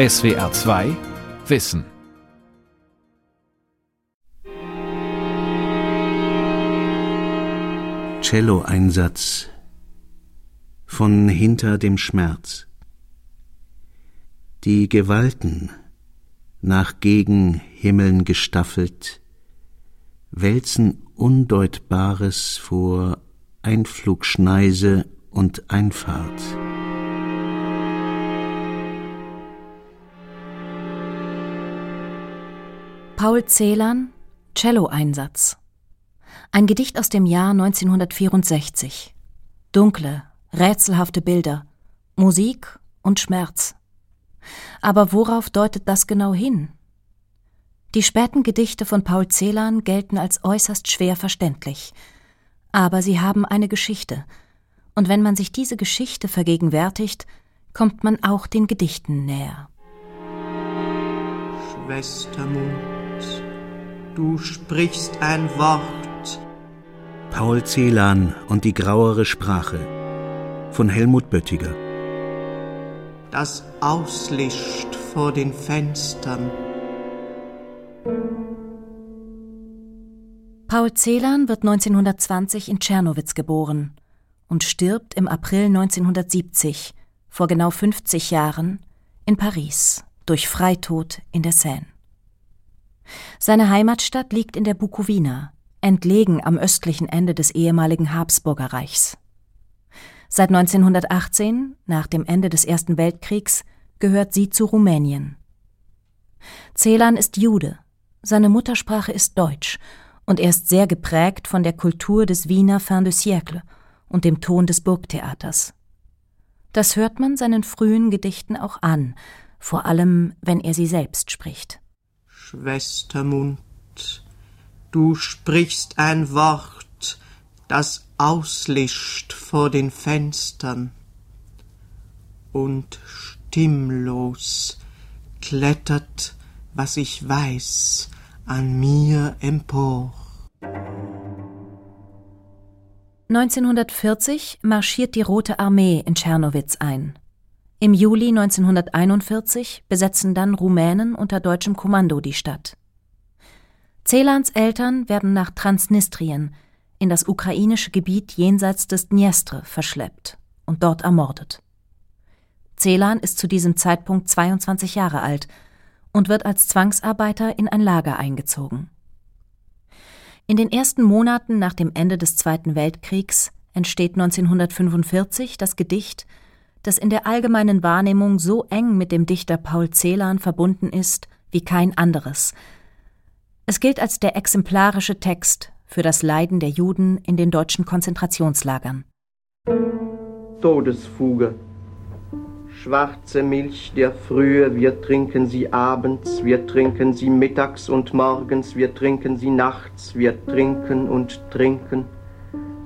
SWR 2 Wissen. Cello-Einsatz von hinter dem Schmerz. Die Gewalten, nach Gegenhimmeln gestaffelt, wälzen Undeutbares vor Einflugschneise und Einfahrt. Paul Celan, Cello-Einsatz. Ein Gedicht aus dem Jahr 1964. Dunkle, rätselhafte Bilder, Musik und Schmerz. Aber worauf deutet das genau hin? Die späten Gedichte von Paul Celan gelten als äußerst schwer verständlich. Aber sie haben eine Geschichte. Und wenn man sich diese Geschichte vergegenwärtigt, kommt man auch den Gedichten näher. Schwestermund, du sprichst ein Wort. Paul Celan und die grauere Sprache von Helmut Böttiger. Das auslischt vor den Fenstern. Paul Celan wird 1920 in Tschernowitz geboren und stirbt im April 1970, vor genau 50 Jahren, in Paris durch Freitod in der Seine. Seine Heimatstadt liegt in der Bukowina, entlegen am östlichen Ende des ehemaligen Habsburger Reichs. Seit 1918, nach dem Ende des Ersten Weltkriegs, gehört sie zu Rumänien. Celan ist Jude, seine Muttersprache ist Deutsch und er ist sehr geprägt von der Kultur des Wiener Fin de siècle und dem Ton des Burgtheaters. Das hört man seinen frühen Gedichten auch an, vor allem wenn er sie selbst spricht. Schwestermund, du sprichst ein Wort, das auslischt vor den Fenstern, und stimmlos klettert, was ich weiß, an mir empor. 1940 marschiert die Rote Armee in Tschernowitz ein. Im Juli 1941 besetzen dann Rumänen unter deutschem Kommando die Stadt. Celans Eltern werden nach Transnistrien, in das ukrainische Gebiet jenseits des Dniestre, verschleppt und dort ermordet. Celan ist zu diesem Zeitpunkt 22 Jahre alt und wird als Zwangsarbeiter in ein Lager eingezogen. In den ersten Monaten nach dem Ende des Zweiten Weltkriegs entsteht 1945 das Gedicht, das in der allgemeinen Wahrnehmung so eng mit dem Dichter Paul Celan verbunden ist wie kein anderes. Es gilt als der exemplarische Text für das Leiden der Juden in den deutschen Konzentrationslagern. Todesfuge schwarze Milch der Frühe, wir trinken sie abends, wir trinken sie mittags und morgens, wir trinken sie nachts, wir trinken und trinken.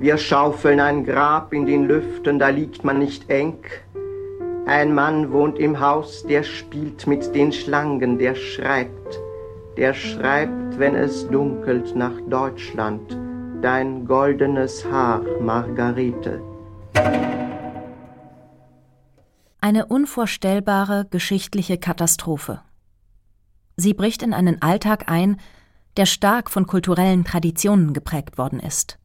Wir schaufeln ein Grab in den Lüften, da liegt man nicht eng. Ein Mann wohnt im Haus, der spielt mit den Schlangen, der schreibt, der schreibt, wenn es dunkelt nach Deutschland, dein goldenes Haar, Margarete. Eine unvorstellbare geschichtliche Katastrophe. Sie bricht in einen Alltag ein, der stark von kulturellen Traditionen geprägt worden ist.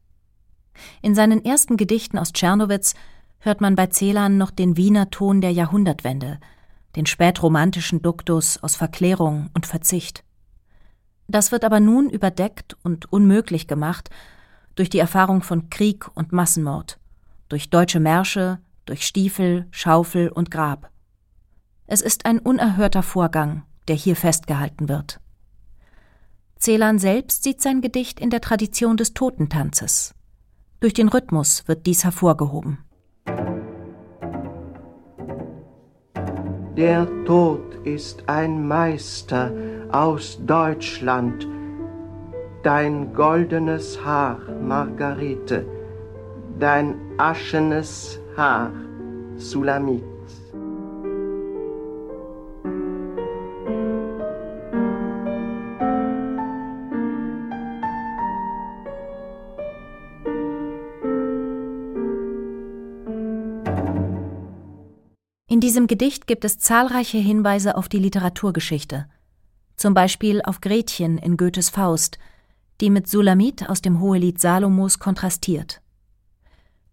In seinen ersten Gedichten aus Tschernowitz hört man bei Celan noch den Wiener Ton der Jahrhundertwende, den spätromantischen Duktus aus Verklärung und Verzicht. Das wird aber nun überdeckt und unmöglich gemacht durch die Erfahrung von Krieg und Massenmord, durch deutsche Märsche, durch Stiefel, Schaufel und Grab. Es ist ein unerhörter Vorgang, der hier festgehalten wird. Celan selbst sieht sein Gedicht in der Tradition des Totentanzes. Durch den Rhythmus wird dies hervorgehoben. Der Tod ist ein Meister aus Deutschland. Dein goldenes Haar, Margarete, dein aschenes Haar, Sulamit. In diesem Gedicht gibt es zahlreiche Hinweise auf die Literaturgeschichte, zum Beispiel auf Gretchen in Goethes Faust, die mit Sulamit aus dem Hohelied Salomos kontrastiert.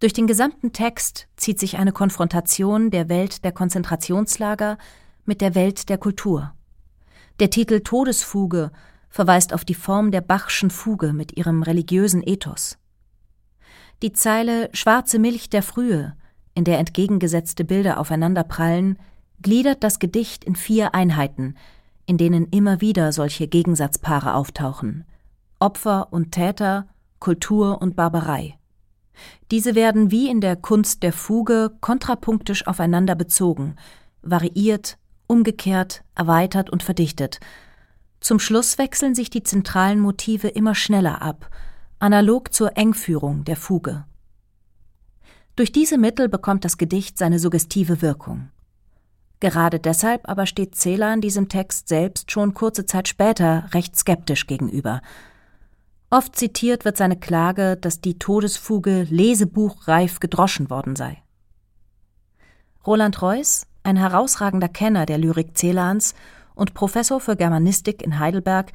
Durch den gesamten Text zieht sich eine Konfrontation der Welt der Konzentrationslager mit der Welt der Kultur. Der Titel Todesfuge verweist auf die Form der Bachschen Fuge mit ihrem religiösen Ethos. Die Zeile Schwarze Milch der Frühe, in der entgegengesetzte Bilder aufeinanderprallen, gliedert das Gedicht in vier Einheiten, in denen immer wieder solche Gegensatzpaare auftauchen Opfer und Täter, Kultur und Barbarei. Diese werden wie in der Kunst der Fuge kontrapunktisch aufeinander bezogen, variiert, umgekehrt, erweitert und verdichtet. Zum Schluss wechseln sich die zentralen Motive immer schneller ab, analog zur Engführung der Fuge. Durch diese Mittel bekommt das Gedicht seine suggestive Wirkung. Gerade deshalb aber steht Celan diesem Text selbst schon kurze Zeit später recht skeptisch gegenüber. Oft zitiert wird seine Klage, dass die Todesfuge lesebuchreif gedroschen worden sei. Roland Reuss, ein herausragender Kenner der Lyrik Celans und Professor für Germanistik in Heidelberg,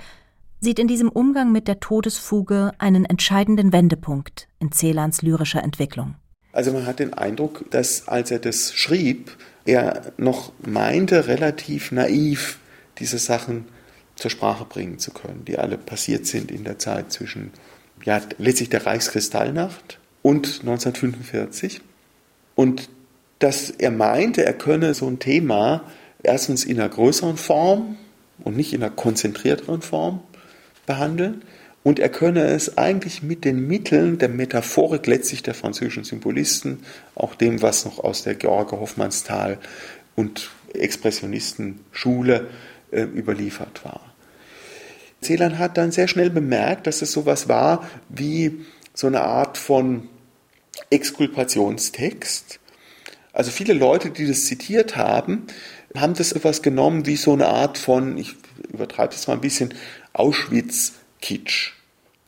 sieht in diesem Umgang mit der Todesfuge einen entscheidenden Wendepunkt in Celans lyrischer Entwicklung. Also man hat den Eindruck, dass als er das schrieb, er noch meinte, relativ naiv diese Sachen zur Sprache bringen zu können, die alle passiert sind in der Zeit zwischen ja, letztlich der Reichskristallnacht und 1945. Und dass er meinte, er könne so ein Thema erstens in einer größeren Form und nicht in einer konzentrierteren Form behandeln und er könne es eigentlich mit den Mitteln der Metaphorik letztlich der französischen Symbolisten, auch dem, was noch aus der George Hoffmannsthal und Expressionistenschule äh, überliefert war. Celan hat dann sehr schnell bemerkt, dass es sowas war wie so eine Art von Exkulpationstext. Also viele Leute, die das zitiert haben, haben das etwas genommen wie so eine Art von, ich übertreibe das mal ein bisschen, Auschwitz-Kitsch.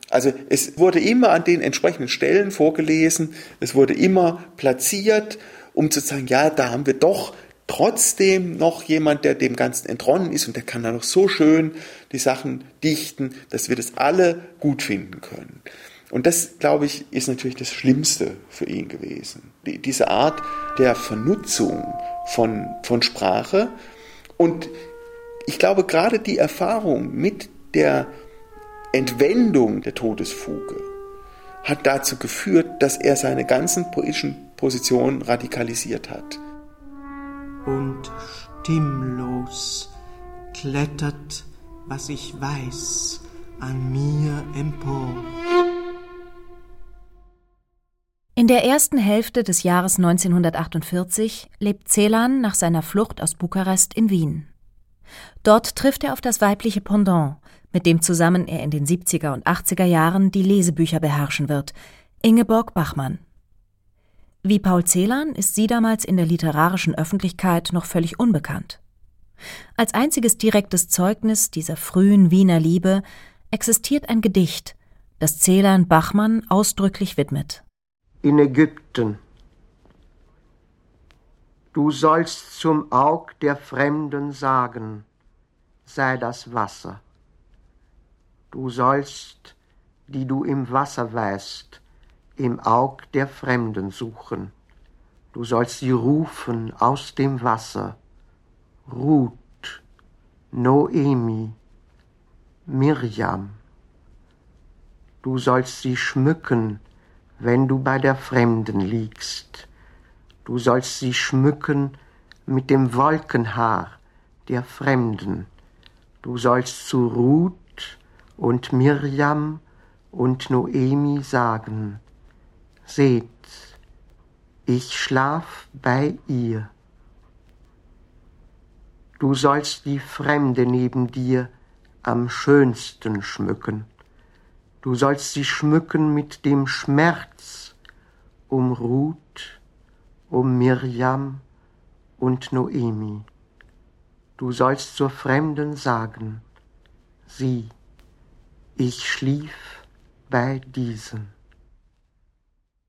Also es wurde immer an den entsprechenden Stellen vorgelesen, es wurde immer platziert, um zu sagen, ja, da haben wir doch trotzdem noch jemand, der dem Ganzen entronnen ist und der kann da noch so schön die Sachen dichten, dass wir das alle gut finden können. Und das, glaube ich, ist natürlich das Schlimmste für ihn gewesen. Die, diese Art der Vernutzung von, von Sprache. Und ich glaube, gerade die Erfahrung mit der Entwendung der Todesfuge hat dazu geführt, dass er seine ganzen poetischen Positionen radikalisiert hat und stimmlos klettert, was ich weiß, an mir empor. In der ersten Hälfte des Jahres 1948 lebt Celan nach seiner Flucht aus Bukarest in Wien. Dort trifft er auf das weibliche Pendant, mit dem zusammen er in den 70er und 80er Jahren die Lesebücher beherrschen wird, Ingeborg Bachmann. Wie Paul Celan ist sie damals in der literarischen Öffentlichkeit noch völlig unbekannt. Als einziges direktes Zeugnis dieser frühen Wiener Liebe existiert ein Gedicht, das Celan Bachmann ausdrücklich widmet. In Ägypten. Du sollst zum Aug der Fremden sagen, sei das Wasser. Du sollst, die du im Wasser weißt, im Aug der Fremden suchen. Du sollst sie rufen aus dem Wasser. Ruth, Noemi, Mirjam. Du sollst sie schmücken, wenn du bei der Fremden liegst. Du sollst sie schmücken mit dem Wolkenhaar der Fremden. Du sollst zu Ruth und Mirjam und Noemi sagen, Seht, ich schlaf bei ihr. Du sollst die Fremde neben dir am schönsten schmücken. Du sollst sie schmücken mit dem Schmerz um Ruth, um Mirjam und Noemi. Du sollst zur Fremden sagen, sieh, ich schlief bei diesen.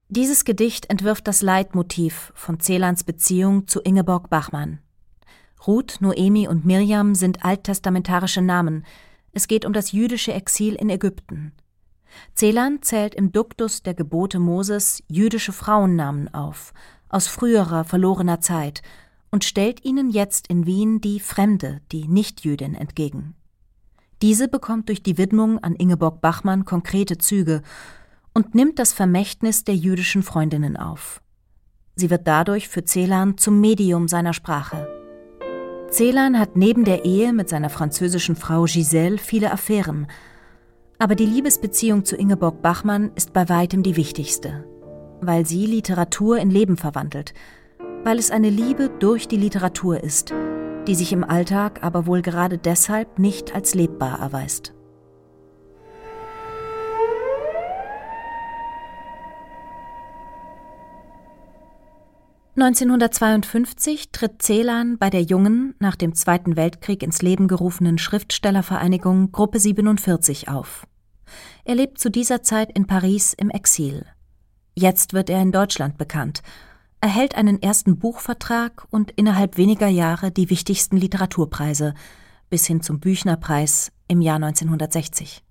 Dieses Gedicht entwirft das Leitmotiv von Celans Beziehung zu Ingeborg Bachmann. Ruth, Noemi und Mirjam sind alttestamentarische Namen. Es geht um das jüdische Exil in Ägypten. Celan zählt im Duktus der Gebote Moses jüdische Frauennamen auf, aus früherer verlorener Zeit, und stellt ihnen jetzt in Wien die Fremde, die Nichtjüdin, entgegen. Diese bekommt durch die Widmung an Ingeborg Bachmann konkrete Züge und nimmt das Vermächtnis der jüdischen Freundinnen auf. Sie wird dadurch für Celan zum Medium seiner Sprache. Celan hat neben der Ehe mit seiner französischen Frau Giselle viele Affären, aber die Liebesbeziehung zu Ingeborg Bachmann ist bei weitem die wichtigste, weil sie Literatur in Leben verwandelt, weil es eine Liebe durch die Literatur ist, die sich im Alltag aber wohl gerade deshalb nicht als lebbar erweist. (1952) tritt Celan bei der jungen, nach dem Zweiten Weltkrieg ins Leben gerufenen Schriftstellervereinigung Gruppe 47 auf. Er lebt zu dieser Zeit in Paris im Exil. Jetzt wird er in Deutschland bekannt erhält einen ersten Buchvertrag und innerhalb weniger Jahre die wichtigsten Literaturpreise bis hin zum Büchnerpreis im Jahr 1960.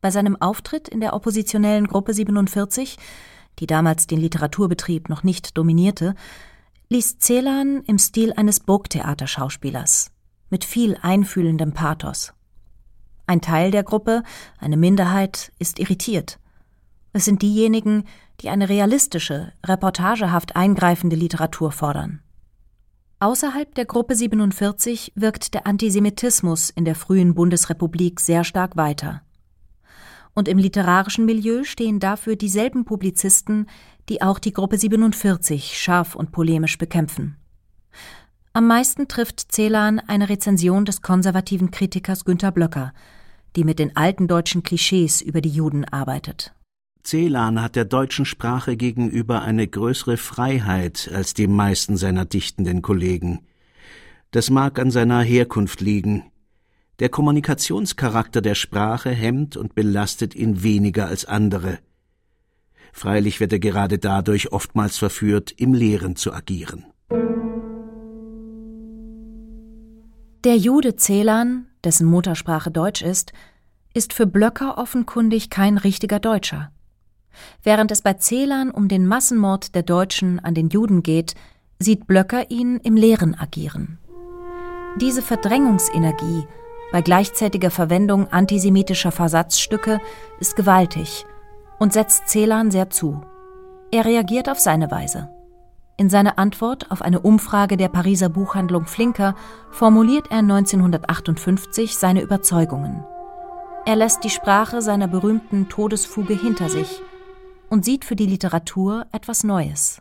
Bei seinem Auftritt in der oppositionellen Gruppe 47, die damals den Literaturbetrieb noch nicht dominierte, ließ Celan im Stil eines Burgtheaterschauspielers mit viel einfühlendem Pathos. Ein Teil der Gruppe, eine Minderheit, ist irritiert. Es sind diejenigen, die eine realistische, reportagehaft eingreifende Literatur fordern. Außerhalb der Gruppe 47 wirkt der Antisemitismus in der frühen Bundesrepublik sehr stark weiter. Und im literarischen Milieu stehen dafür dieselben Publizisten, die auch die Gruppe 47 scharf und polemisch bekämpfen. Am meisten trifft Celan eine Rezension des konservativen Kritikers Günter Blöcker, die mit den alten deutschen Klischees über die Juden arbeitet. Celan hat der deutschen Sprache gegenüber eine größere Freiheit als die meisten seiner dichtenden Kollegen. Das mag an seiner Herkunft liegen. Der Kommunikationscharakter der Sprache hemmt und belastet ihn weniger als andere. Freilich wird er gerade dadurch oftmals verführt, im Leeren zu agieren. Der Jude Celan, dessen Muttersprache Deutsch ist, ist für Blöcker offenkundig kein richtiger Deutscher. Während es bei Celan um den Massenmord der Deutschen an den Juden geht, sieht Blöcker ihn im Leeren agieren. Diese Verdrängungsenergie bei gleichzeitiger Verwendung antisemitischer Versatzstücke ist gewaltig und setzt Celan sehr zu. Er reagiert auf seine Weise. In seiner Antwort auf eine Umfrage der Pariser Buchhandlung Flinker formuliert er 1958 seine Überzeugungen. Er lässt die Sprache seiner berühmten Todesfuge hinter sich und sieht für die Literatur etwas Neues.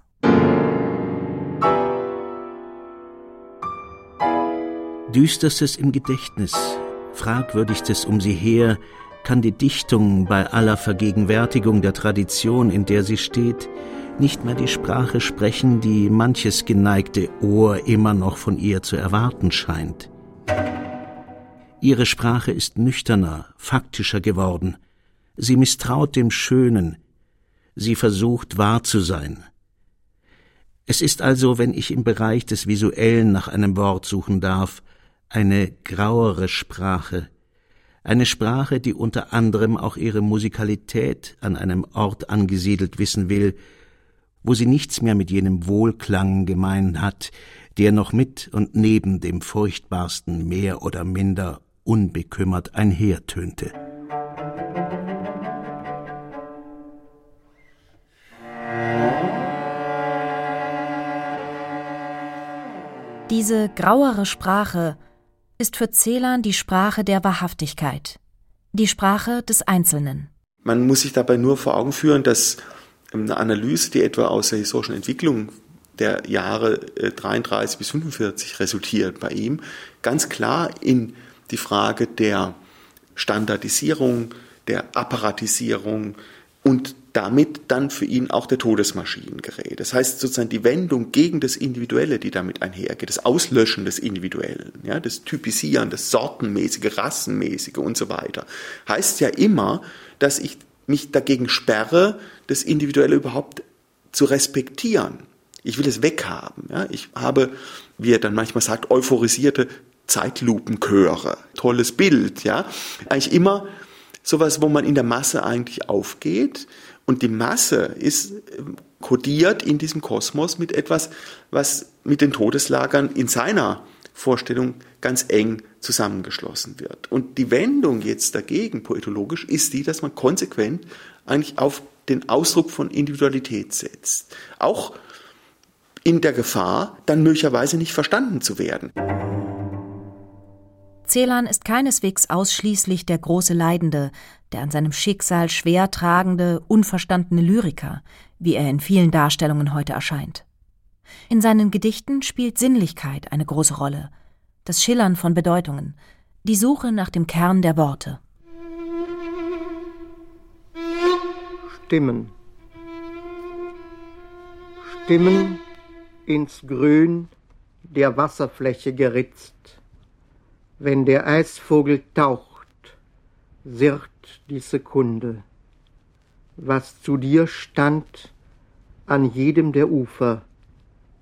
Düsterstes im Gedächtnis, fragwürdigstes um sie her, kann die Dichtung bei aller Vergegenwärtigung der Tradition, in der sie steht, nicht mehr die Sprache sprechen, die manches geneigte Ohr immer noch von ihr zu erwarten scheint. Ihre Sprache ist nüchterner, faktischer geworden. Sie misstraut dem Schönen, sie versucht wahr zu sein. Es ist also, wenn ich im Bereich des Visuellen nach einem Wort suchen darf, eine grauere Sprache, eine Sprache, die unter anderem auch ihre Musikalität an einem Ort angesiedelt wissen will, wo sie nichts mehr mit jenem Wohlklang gemein hat, der noch mit und neben dem furchtbarsten mehr oder minder unbekümmert einhertönte. Diese grauere Sprache ist für Celan die Sprache der Wahrhaftigkeit, die Sprache des Einzelnen. Man muss sich dabei nur vor Augen führen, dass eine Analyse, die etwa aus der historischen Entwicklung der Jahre 33 äh, bis 45 resultiert bei ihm, ganz klar in die Frage der Standardisierung, der Apparatisierung und damit dann für ihn auch der Todesmaschinen gerät. Das heißt sozusagen die Wendung gegen das Individuelle, die damit einhergeht, das Auslöschen des Individuellen, ja, das Typisieren, das Sortenmäßige, Rassenmäßige und so weiter, heißt ja immer, dass ich mich dagegen sperre, das Individuelle überhaupt zu respektieren. Ich will es weghaben. Ja? Ich habe, wie er dann manchmal sagt, euphorisierte Zeitlupenchöre. Tolles Bild, ja. Eigentlich immer sowas, wo man in der Masse eigentlich aufgeht. Und die Masse ist kodiert in diesem Kosmos mit etwas, was mit den Todeslagern in seiner Vorstellung ganz eng zusammengeschlossen wird. Und die Wendung jetzt dagegen, poetologisch, ist die, dass man konsequent eigentlich auf den Ausdruck von Individualität setzt. Auch in der Gefahr, dann möglicherweise nicht verstanden zu werden. Celan ist keineswegs ausschließlich der große Leidende, der an seinem Schicksal schwer tragende, unverstandene Lyriker, wie er in vielen Darstellungen heute erscheint. In seinen Gedichten spielt Sinnlichkeit eine große Rolle, das Schillern von Bedeutungen, die Suche nach dem Kern der Worte. Stimmen. Stimmen ins Grün der Wasserfläche geritzt. Wenn der Eisvogel taucht, sirrt die Sekunde. Was zu dir stand an jedem der Ufer,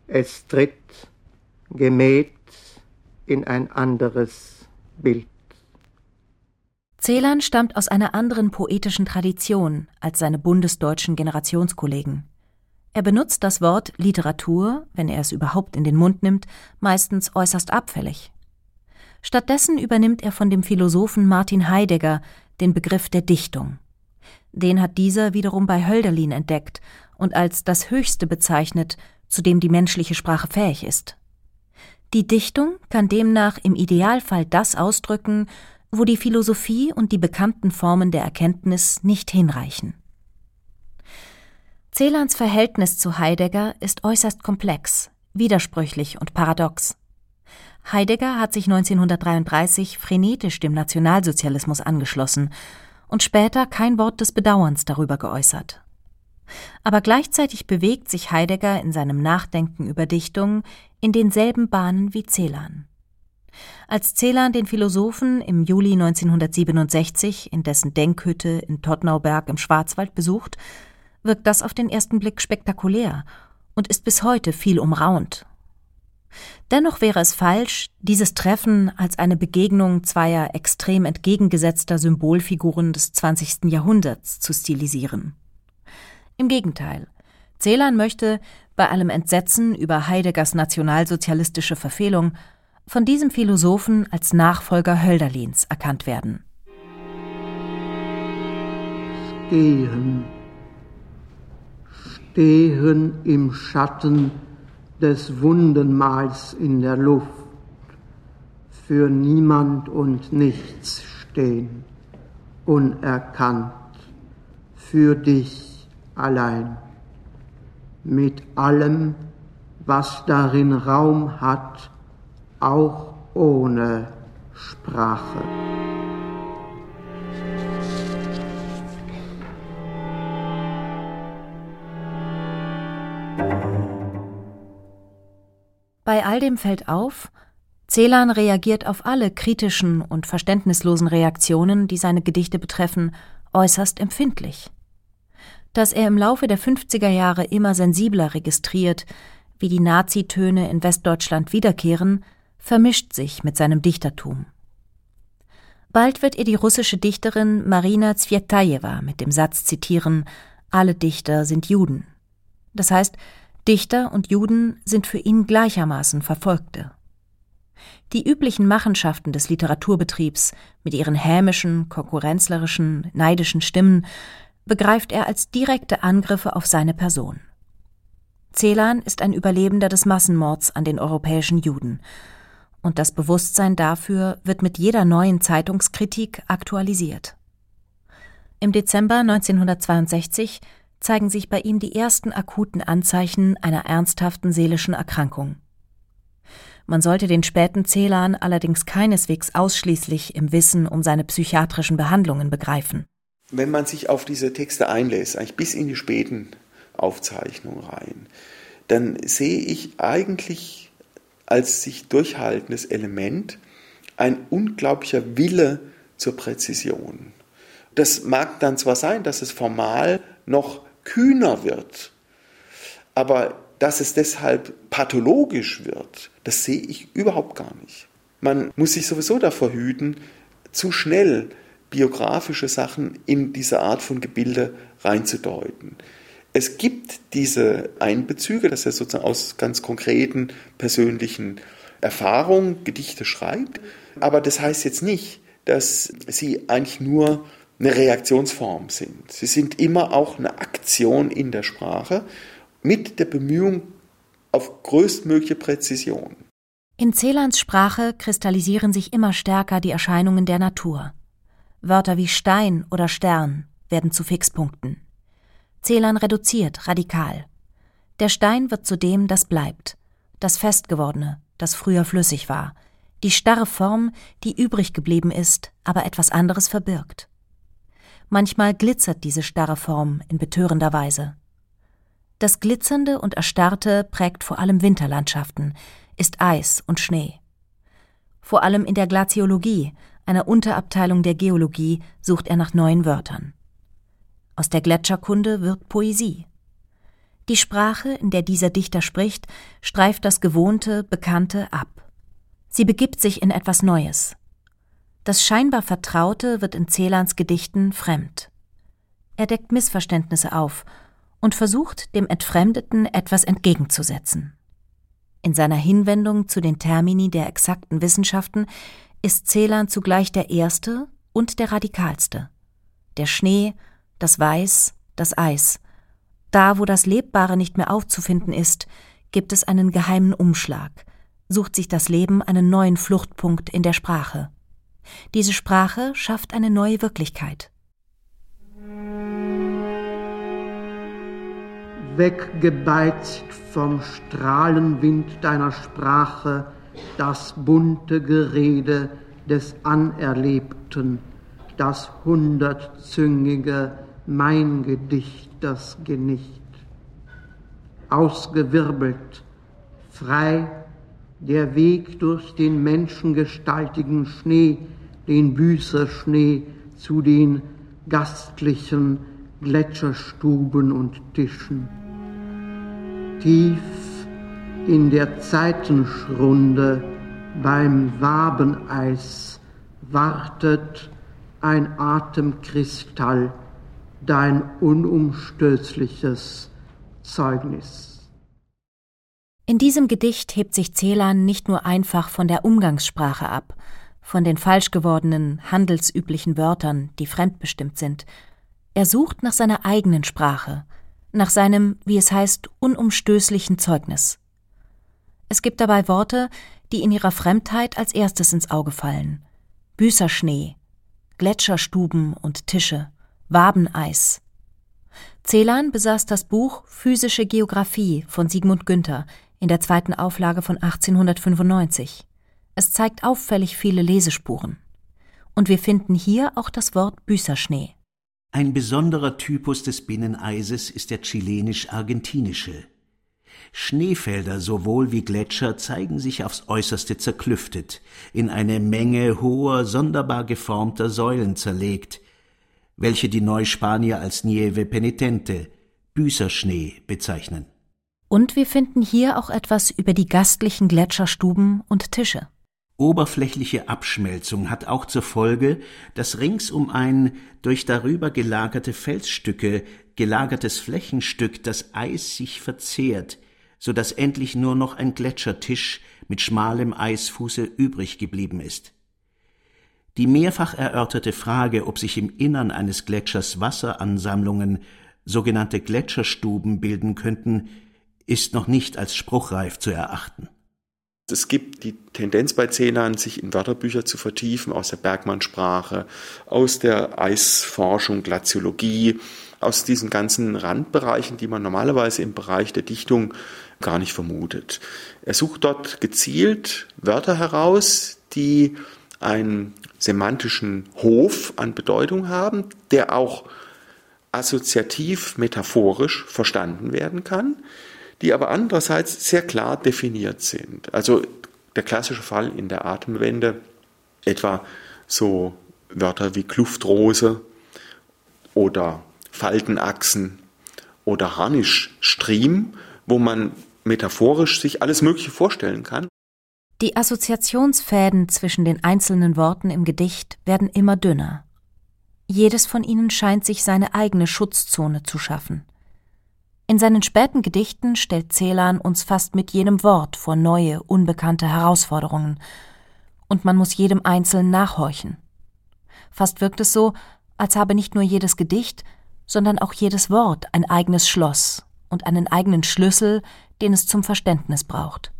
es tritt gemäht in ein anderes Bild. Celan stammt aus einer anderen poetischen Tradition als seine bundesdeutschen Generationskollegen. Er benutzt das Wort Literatur, wenn er es überhaupt in den Mund nimmt, meistens äußerst abfällig. Stattdessen übernimmt er von dem Philosophen Martin Heidegger den Begriff der Dichtung. Den hat dieser wiederum bei Hölderlin entdeckt und als das Höchste bezeichnet, zu dem die menschliche Sprache fähig ist. Die Dichtung kann demnach im Idealfall das ausdrücken, wo die Philosophie und die bekannten Formen der Erkenntnis nicht hinreichen. Celans Verhältnis zu Heidegger ist äußerst komplex, widersprüchlich und paradox. Heidegger hat sich 1933 frenetisch dem Nationalsozialismus angeschlossen und später kein Wort des Bedauerns darüber geäußert. Aber gleichzeitig bewegt sich Heidegger in seinem Nachdenken über Dichtung in denselben Bahnen wie Celan. Als Celan den Philosophen im Juli 1967 in dessen Denkhütte in Tottnauberg im Schwarzwald besucht, wirkt das auf den ersten Blick spektakulär und ist bis heute viel umraunt. Dennoch wäre es falsch, dieses Treffen als eine Begegnung zweier extrem entgegengesetzter Symbolfiguren des 20. Jahrhunderts zu stilisieren. Im Gegenteil, Celan möchte, bei allem Entsetzen über Heideggers nationalsozialistische Verfehlung, von diesem Philosophen als Nachfolger Hölderlins erkannt werden. Stehen stehen im Schatten des Wundenmals in der Luft, für niemand und nichts stehen, unerkannt, für dich allein, mit allem, was darin Raum hat, auch ohne Sprache. Bei all dem fällt auf, Celan reagiert auf alle kritischen und verständnislosen Reaktionen, die seine Gedichte betreffen, äußerst empfindlich. Dass er im Laufe der 50er Jahre immer sensibler registriert, wie die Nazitöne in Westdeutschland wiederkehren, vermischt sich mit seinem Dichtertum. Bald wird er die russische Dichterin Marina Zvetajewa mit dem Satz zitieren, alle Dichter sind Juden. Das heißt, Dichter und Juden sind für ihn gleichermaßen Verfolgte. Die üblichen Machenschaften des Literaturbetriebs mit ihren hämischen, konkurrenzlerischen, neidischen Stimmen begreift er als direkte Angriffe auf seine Person. Celan ist ein Überlebender des Massenmords an den europäischen Juden, und das Bewusstsein dafür wird mit jeder neuen Zeitungskritik aktualisiert. Im Dezember 1962 zeigen sich bei ihm die ersten akuten Anzeichen einer ernsthaften seelischen Erkrankung. Man sollte den späten Celan allerdings keineswegs ausschließlich im Wissen um seine psychiatrischen Behandlungen begreifen. Wenn man sich auf diese Texte einlässt, eigentlich bis in die späten Aufzeichnungen rein, dann sehe ich eigentlich als sich durchhaltendes Element ein unglaublicher Wille zur Präzision. Das mag dann zwar sein, dass es formal noch kühner wird, aber dass es deshalb pathologisch wird, das sehe ich überhaupt gar nicht. Man muss sich sowieso davor hüten, zu schnell biografische Sachen in diese Art von Gebilde reinzudeuten. Es gibt diese Einbezüge, dass er sozusagen aus ganz konkreten persönlichen Erfahrungen Gedichte schreibt, aber das heißt jetzt nicht, dass sie eigentlich nur eine Reaktionsform sind. Sie sind immer auch eine Aktion in der Sprache mit der Bemühung auf größtmögliche Präzision. In Celans Sprache kristallisieren sich immer stärker die Erscheinungen der Natur. Wörter wie Stein oder Stern werden zu Fixpunkten. Celan reduziert radikal. Der Stein wird zu dem, das bleibt, das Festgewordene, das früher flüssig war, die starre Form, die übrig geblieben ist, aber etwas anderes verbirgt. Manchmal glitzert diese starre Form in betörender Weise. Das Glitzernde und Erstarrte prägt vor allem Winterlandschaften, ist Eis und Schnee. Vor allem in der Glaziologie, einer Unterabteilung der Geologie, sucht er nach neuen Wörtern. Aus der Gletscherkunde wird Poesie. Die Sprache, in der dieser Dichter spricht, streift das Gewohnte, Bekannte ab. Sie begibt sich in etwas Neues. Das scheinbar Vertraute wird in Celans Gedichten fremd. Er deckt Missverständnisse auf und versucht, dem Entfremdeten etwas entgegenzusetzen. In seiner Hinwendung zu den Termini der exakten Wissenschaften ist Celan zugleich der erste und der radikalste. Der Schnee, das Weiß, das Eis. Da, wo das Lebbare nicht mehr aufzufinden ist, gibt es einen geheimen Umschlag, sucht sich das Leben einen neuen Fluchtpunkt in der Sprache. Diese Sprache schafft eine neue Wirklichkeit. weggebeizt vom Strahlenwind deiner Sprache das bunte Gerede des Anerlebten, das hundertzüngige mein Gedicht, das Genicht. Ausgewirbelt, frei, der Weg durch den menschengestaltigen Schnee, den Büßerschnee zu den gastlichen Gletscherstuben und Tischen tief in der Zeitenschrunde beim Wabeneis wartet ein Atemkristall, dein unumstößliches Zeugnis. In diesem Gedicht hebt sich Celan nicht nur einfach von der Umgangssprache ab, von den falsch gewordenen, handelsüblichen Wörtern, die fremdbestimmt sind. Er sucht nach seiner eigenen Sprache, nach seinem, wie es heißt, unumstößlichen Zeugnis. Es gibt dabei Worte, die in ihrer Fremdheit als erstes ins Auge fallen. Büßerschnee, Gletscherstuben und Tische, Wabeneis. Celan besaß das Buch Physische Geographie von Sigmund Günther in der zweiten Auflage von 1895. Es zeigt auffällig viele Lesespuren. Und wir finden hier auch das Wort Büßerschnee. Ein besonderer Typus des Binneneises ist der chilenisch-argentinische. Schneefelder sowohl wie Gletscher zeigen sich aufs äußerste zerklüftet, in eine Menge hoher, sonderbar geformter Säulen zerlegt, welche die Neuspanier als Nieve Penitente, Büßerschnee, bezeichnen. Und wir finden hier auch etwas über die gastlichen Gletscherstuben und Tische. Oberflächliche Abschmelzung hat auch zur Folge, dass rings um ein durch darüber gelagerte Felsstücke gelagertes Flächenstück das Eis sich verzehrt, so dass endlich nur noch ein Gletschertisch mit schmalem Eisfuße übrig geblieben ist. Die mehrfach erörterte Frage, ob sich im Innern eines Gletschers Wasseransammlungen, sogenannte Gletscherstuben bilden könnten, ist noch nicht als spruchreif zu erachten. Es gibt die Tendenz bei Celan, sich in Wörterbücher zu vertiefen, aus der Bergmannsprache, aus der Eisforschung, Glaziologie, aus diesen ganzen Randbereichen, die man normalerweise im Bereich der Dichtung gar nicht vermutet. Er sucht dort gezielt Wörter heraus, die einen semantischen Hof an Bedeutung haben, der auch assoziativ, metaphorisch verstanden werden kann die aber andererseits sehr klar definiert sind. Also der klassische Fall in der Atemwende, etwa so Wörter wie Kluftrose oder Faltenachsen oder Harnischstriemen, wo man metaphorisch sich alles Mögliche vorstellen kann. Die Assoziationsfäden zwischen den einzelnen Worten im Gedicht werden immer dünner. Jedes von ihnen scheint sich seine eigene Schutzzone zu schaffen. In seinen späten Gedichten stellt Celan uns fast mit jedem Wort vor neue, unbekannte Herausforderungen, und man muss jedem Einzelnen nachhorchen. Fast wirkt es so, als habe nicht nur jedes Gedicht, sondern auch jedes Wort ein eigenes Schloss und einen eigenen Schlüssel, den es zum Verständnis braucht.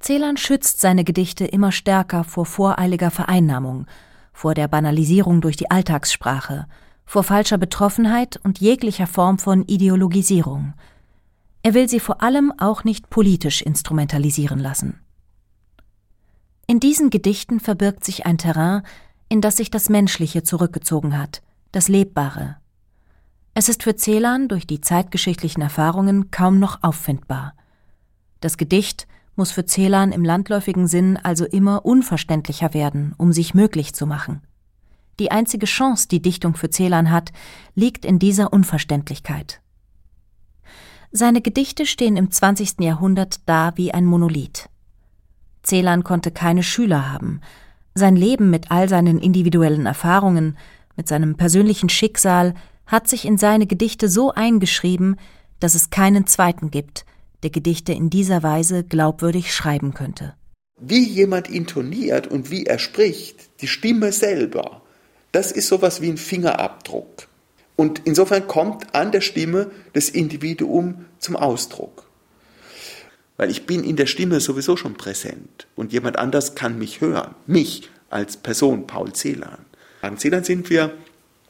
Celan schützt seine Gedichte immer stärker vor voreiliger Vereinnahmung, vor der Banalisierung durch die Alltagssprache, vor falscher Betroffenheit und jeglicher Form von Ideologisierung. Er will sie vor allem auch nicht politisch instrumentalisieren lassen. In diesen Gedichten verbirgt sich ein Terrain, in das sich das Menschliche zurückgezogen hat, das Lebbare. Es ist für Celan durch die zeitgeschichtlichen Erfahrungen kaum noch auffindbar. Das Gedicht muss für Celan im landläufigen Sinn also immer unverständlicher werden, um sich möglich zu machen. Die einzige Chance, die Dichtung für Celan hat, liegt in dieser Unverständlichkeit. Seine Gedichte stehen im 20. Jahrhundert da wie ein Monolith. Celan konnte keine Schüler haben. Sein Leben mit all seinen individuellen Erfahrungen, mit seinem persönlichen Schicksal hat sich in seine Gedichte so eingeschrieben, dass es keinen zweiten gibt, der Gedichte in dieser Weise glaubwürdig schreiben könnte. Wie jemand intoniert und wie er spricht, die Stimme selber, das ist sowas wie ein Fingerabdruck. Und insofern kommt an der Stimme das Individuum zum Ausdruck. Weil ich bin in der Stimme sowieso schon präsent und jemand anders kann mich hören, mich als Person, Paul Celan. An Celan sind wir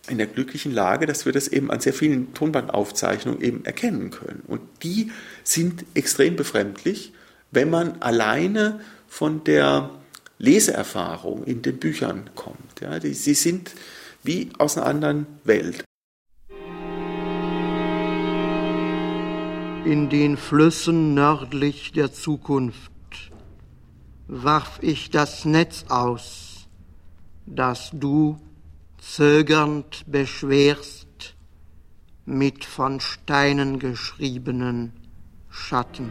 in der glücklichen Lage, dass wir das eben an sehr vielen Tonbandaufzeichnungen eben erkennen können. Und die sind extrem befremdlich, wenn man alleine von der Leseerfahrung in den Büchern kommt. Ja, die, sie sind wie aus einer anderen Welt. In den Flüssen nördlich der Zukunft warf ich das Netz aus, das du zögernd beschwerst mit von Steinen geschriebenen Schatten.